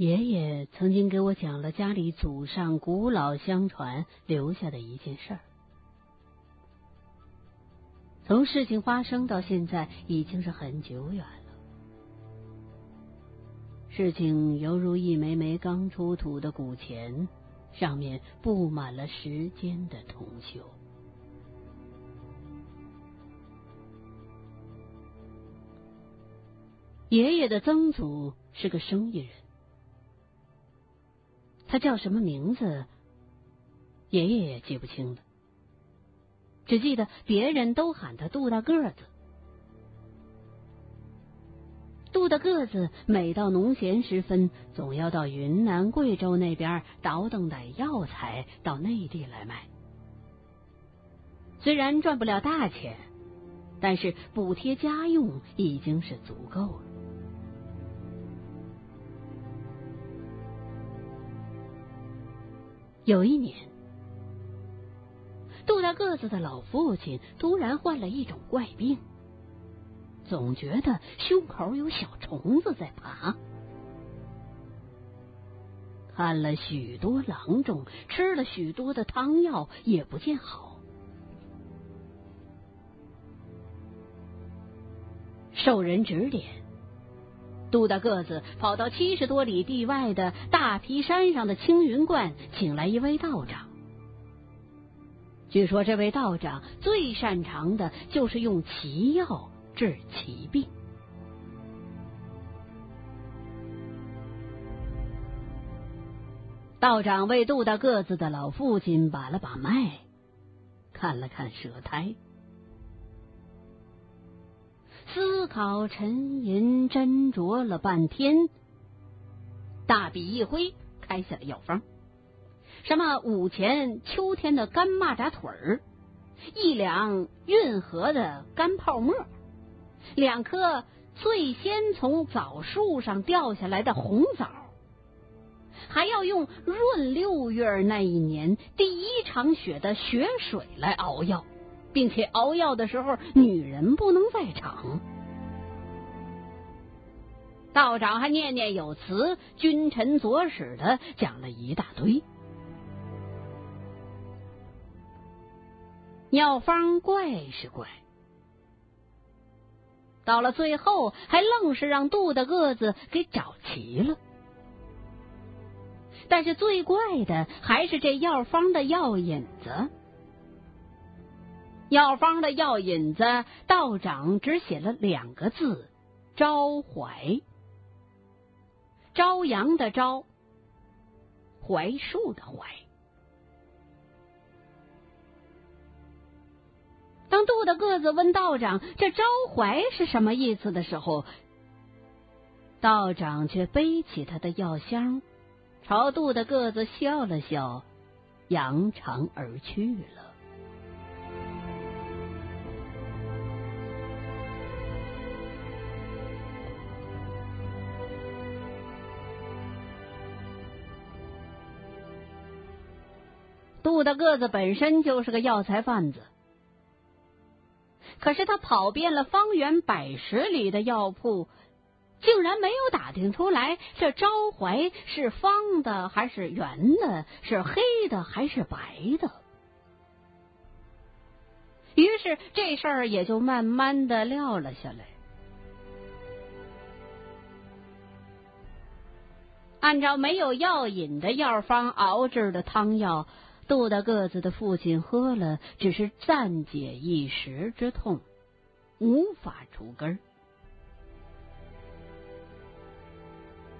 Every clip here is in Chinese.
爷爷曾经给我讲了家里祖上古老相传留下的一件事儿。从事情发生到现在，已经是很久远了。事情犹如一枚枚刚出土的古钱，上面布满了时间的铜锈。爷爷的曾祖是个生意人。他叫什么名字？爷爷也记不清了，只记得别人都喊他杜大个子。杜大个子每到农闲时分，总要到云南、贵州那边倒腾点药材到内地来卖。虽然赚不了大钱，但是补贴家用已经是足够了。有一年，杜大个子的老父亲突然患了一种怪病，总觉得胸口有小虫子在爬。看了许多郎中，吃了许多的汤药，也不见好。受人指点。杜大个子跑到七十多里地外的大皮山上的青云观，请来一位道长。据说这位道长最擅长的就是用奇药治奇病。道长为杜大个子的老父亲把了把脉，看了看舌苔。思考沉吟斟酌了半天，大笔一挥，开下了药方。什么五钱秋天的干蚂蚱腿儿，一两运河的干泡沫，两颗最先从枣树上掉下来的红枣，还要用闰六月那一年第一场雪的雪水来熬药。并且熬药的时候，女人不能在场。道长还念念有词，君臣佐使的讲了一大堆。药方怪是怪，到了最后，还愣是让杜大个子给找齐了。但是最怪的还是这药方的药引子。药方的药引子，道长只写了两个字：招槐。朝阳的朝，槐树的槐。当杜大个子问道长这招槐是什么意思的时候，道长却背起他的药箱，朝杜大个子笑了笑，扬长而去了。杜大个子本身就是个药材贩子，可是他跑遍了方圆百十里的药铺，竟然没有打听出来这招怀是方的还是圆的，是黑的还是白的。于是这事儿也就慢慢的撂了下来。按照没有药引的药方熬制的汤药。杜大个子的父亲喝了，只是暂解一时之痛，无法除根。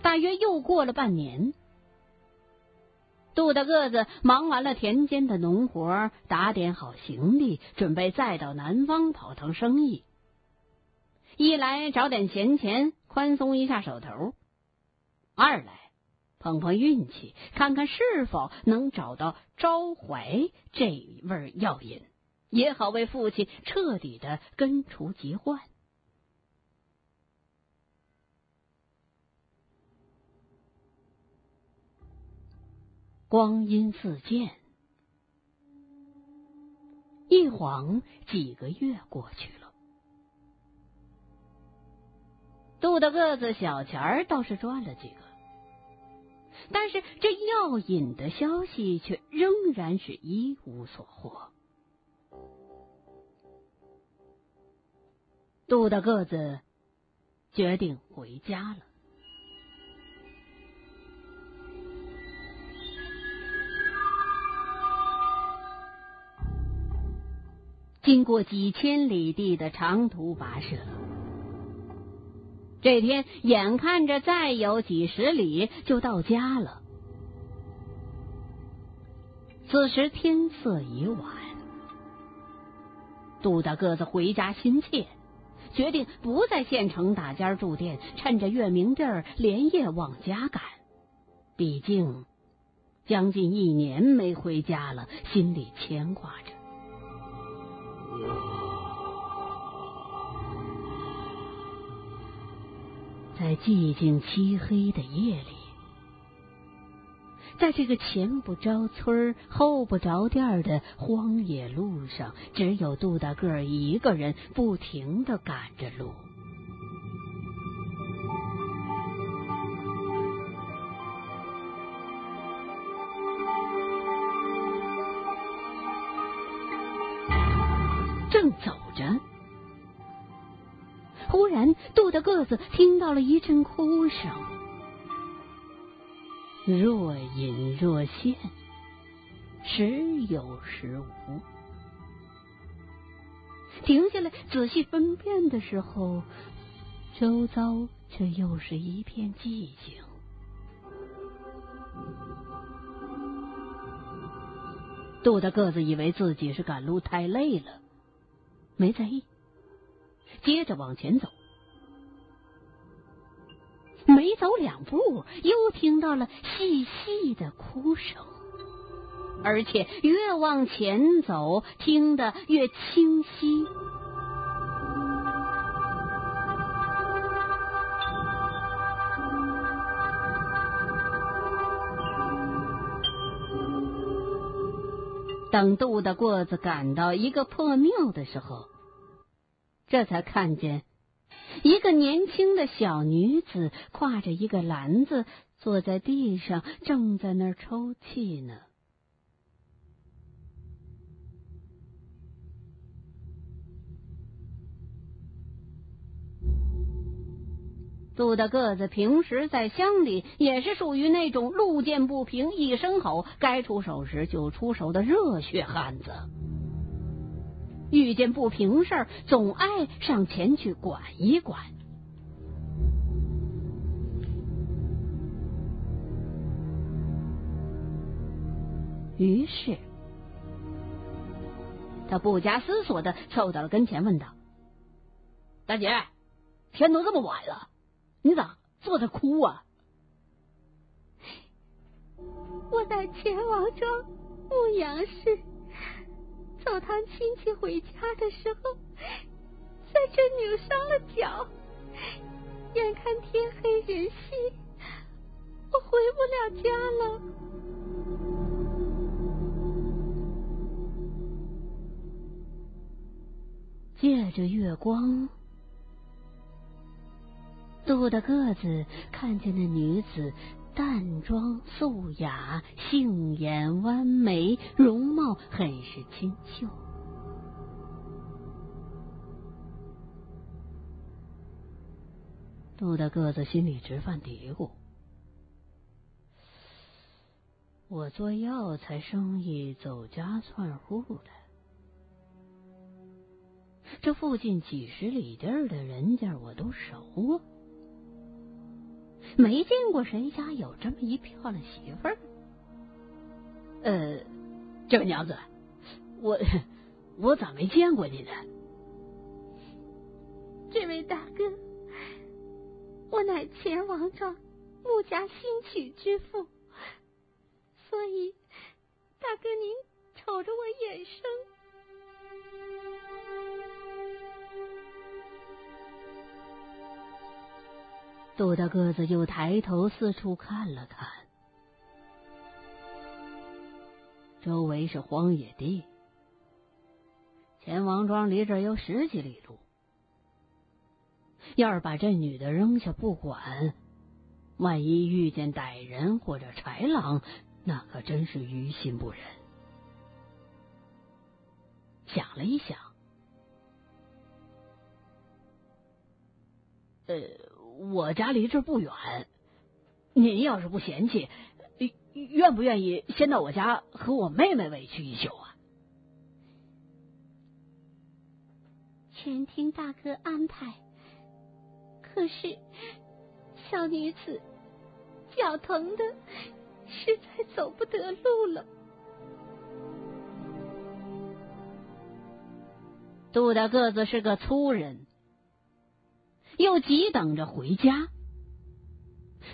大约又过了半年，杜大个子忙完了田间的农活，打点好行李，准备再到南方跑趟生意。一来找点闲钱，宽松一下手头；二来。碰碰运气，看看是否能找到招怀这味药引，也好为父亲彻底的根除疾患。光阴似箭，一晃几个月过去了，杜大个子小钱儿倒是赚了几个。但是这药引的消息却仍然是一无所获。杜大个子决定回家了。经过几千里地的长途跋涉，这天眼看着再有几十里就到家了。此时天色已晚，杜大个子回家心切，决定不在县城打尖住店，趁着月明地儿连夜往家赶。毕竟将近一年没回家了，心里牵挂着。在寂静漆黑的夜里，在这个前不着村后不着店的荒野路上，只有杜大个儿一个人不停的赶着路。正走，忽然杜大个子听到了一阵哭声，若隐若现，时有时无。停下来仔细分辨的时候，周遭却又是一片寂静。杜大个子以为自己是赶路太累了。没在意，接着往前走。没走两步，又听到了细细的哭声，而且越往前走，听得越清晰。等杜大个子赶到一个破庙的时候。这才看见一个年轻的小女子挎着一个篮子坐在地上，正在那儿抽泣呢。杜大个子平时在乡里也是属于那种路见不平一声吼，该出手时就出手的热血汉子。遇见不平事儿，总爱上前去管一管。于是，他不加思索的凑到了跟前，问道：“大姐，天都这么晚了，你咋坐着哭啊？”我在前王庄牧羊时。澡堂亲戚回家的时候，在这扭伤了脚，眼看天黑人稀，我回不了家了。借着月光，杜大个子看见那女子。淡妆素雅，杏眼弯眉，容貌很是清秀。杜大个子心里直犯嘀咕：我做药材生意走家串户的，这附近几十里地儿的人家我都熟啊。没见过谁家有这么一漂亮媳妇儿。呃，这位娘子，我我咋没见过你呢？这位大哥，我乃前王庄穆家新娶之妇，所以大哥您瞅着我眼生。杜大个子又抬头四处看了看，周围是荒野地，钱王庄离这有十几里路。要是把这女的扔下不管，万一遇见歹人或者豺狼，那可真是于心不忍。想了一想，呃，我家离这不远，您要是不嫌弃，愿不愿意先到我家和我妹妹委屈一宿啊？全听大哥安排。可是，小女子脚疼的，实在走不得路了。杜大个子是个粗人，又急等着回家，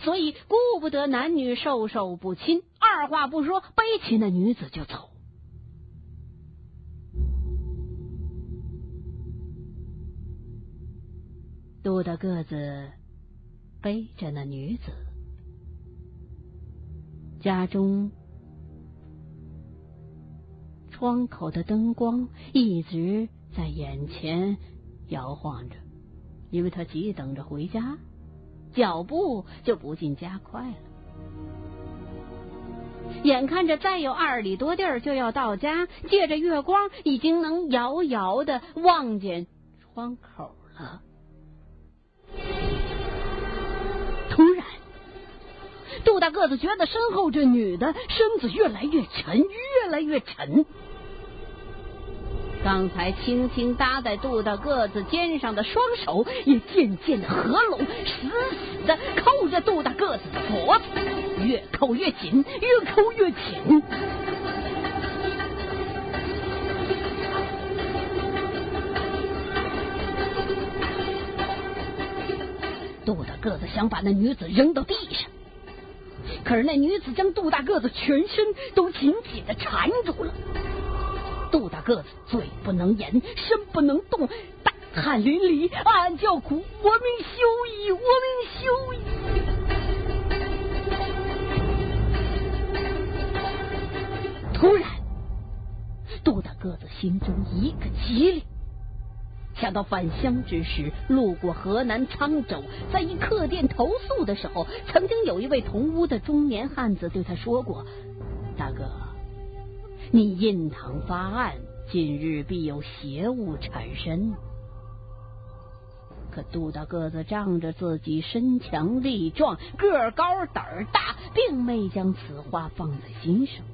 所以顾不得男女授受不亲，二话不说，背起那女子就走。杜大个子背着那女子，家中窗口的灯光一直在眼前摇晃着，因为他急等着回家，脚步就不禁加快了。眼看着再有二里多地儿就要到家，借着月光，已经能遥遥的望见窗口了。突然，杜大个子觉得身后这女的身子越来越沉，越来越沉。刚才轻轻搭在杜大个子肩上的双手也渐渐的合拢，死死的扣着杜大个子的脖子，越扣越紧，越扣越紧。杜大个子想把那女子扔到地上，可是那女子将杜大个子全身都紧紧的缠住了。杜大个子嘴不能言，身不能动，大汗淋漓，暗暗叫苦：“我命休矣，我命休矣！”突然，杜大个子心中一个激灵。想到返乡之时，路过河南沧州，在一客店投宿的时候，曾经有一位同屋的中年汉子对他说过：“大哥，你印堂发暗，今日必有邪物缠身。”可杜大个子仗着自己身强力壮、个高胆大，并没将此话放在心上，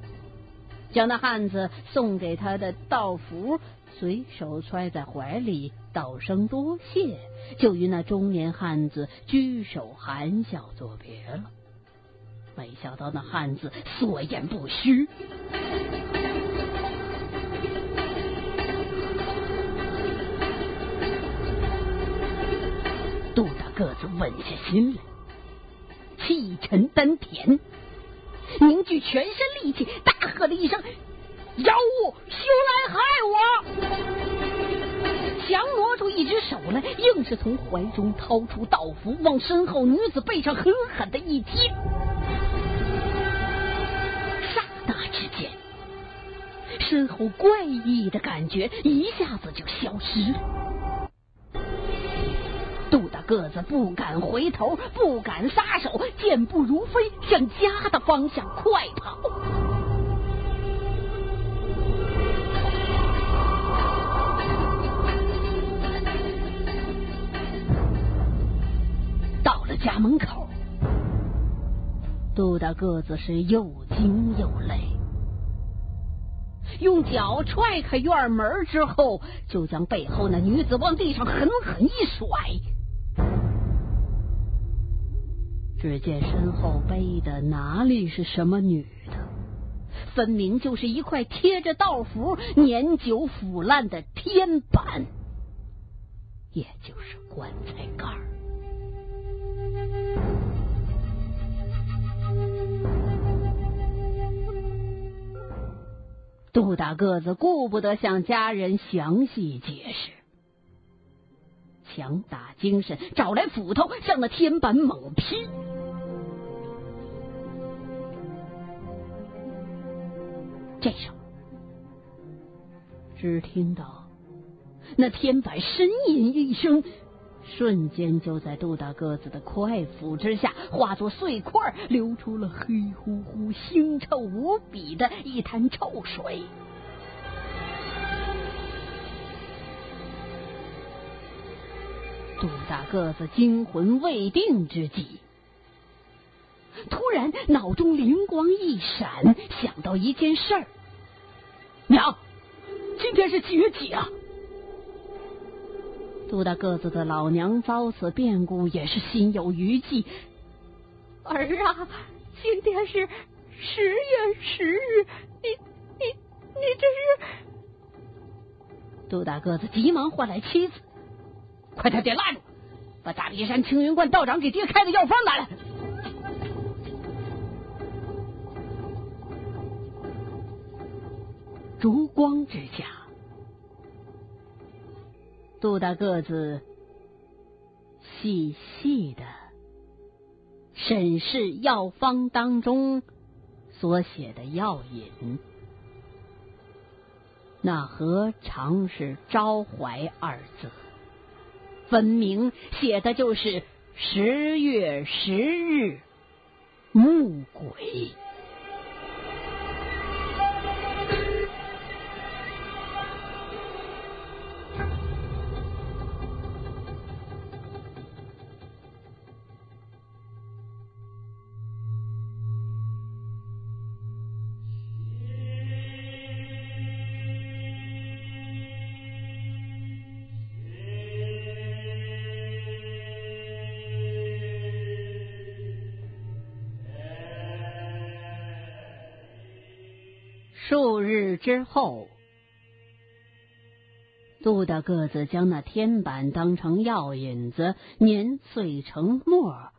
将那汉子送给他的道符。随手揣在怀里，道声多谢，就与那中年汉子举手含笑作别了。没想到那汉子所言不虚，杜大个子稳下心来，气沉丹田，凝聚全身力气，大喝了一声。妖物，休来害我！强挪出一只手来，硬是从怀中掏出道符，往身后女子背上狠狠的一贴。那之间，身后怪异的感觉一下子就消失了。杜大个子不敢回头，不敢撒手，健步如飞，向家的方向快跑。到了家门口，杜大个子是又心又累，用脚踹开院门之后，就将背后那女子往地上狠狠一甩。只见身后背的哪里是什么女的，分明就是一块贴着道符、年久腐烂的天板，也就是棺材盖儿。杜大个子顾不得向家人详细解释，强打精神，找来斧头向那天板猛劈。这时候，只听到那天板呻吟一声，瞬间就在杜大个子的快斧之下化作碎块，流出了黑乎乎、腥臭无比的一滩臭水。杜大个子惊魂未定之际，突然脑中灵光一闪，想到一件事儿：娘，今天是几月几啊？杜大个子的老娘遭此变故，也是心有余悸。儿啊，今天是十月十日，你你你这是？杜大个子急忙唤来妻子。快点点蜡烛，把大别山青云观道长给爹开的药方拿来。烛光之下，杜大个子细细的审视药方当中所写的药引，那何尝是“招怀”二字？分明写的就是十月十日木鬼。数日之后，杜大个子将那天板当成药引子，碾碎成沫，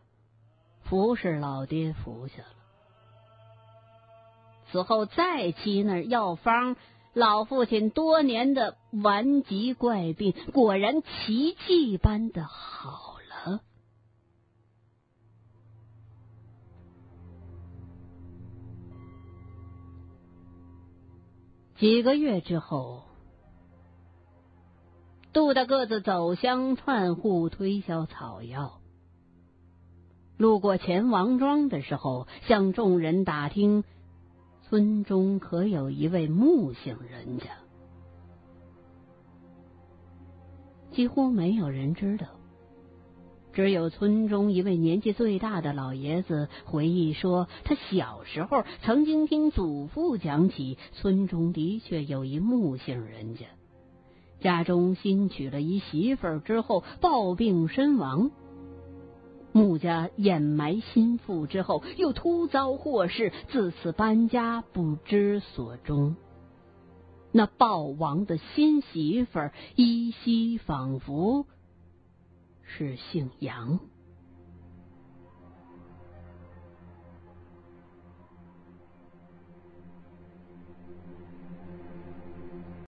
服侍老爹服下了。此后再沏那药方，老父亲多年的顽疾怪病果然奇迹般的好。几个月之后，杜大个子走乡串户推销草药，路过钱王庄的时候，向众人打听村中可有一位木姓人家，几乎没有人知道。只有村中一位年纪最大的老爷子回忆说，他小时候曾经听祖父讲起，村中的确有一木姓人家，家中新娶了一媳妇儿之后暴病身亡，穆家掩埋心腹之后又突遭祸事，自此搬家不知所终。那暴亡的新媳妇儿依稀仿佛。是姓杨。